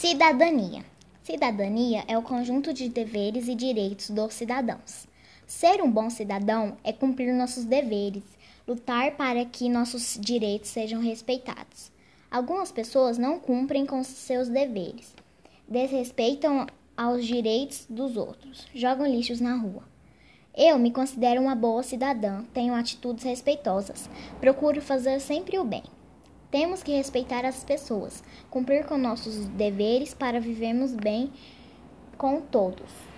Cidadania. Cidadania é o conjunto de deveres e direitos dos cidadãos. Ser um bom cidadão é cumprir nossos deveres, lutar para que nossos direitos sejam respeitados. Algumas pessoas não cumprem com seus deveres, desrespeitam aos direitos dos outros, jogam lixos na rua. Eu me considero uma boa cidadã, tenho atitudes respeitosas, procuro fazer sempre o bem. Temos que respeitar as pessoas, cumprir com nossos deveres para vivermos bem com todos.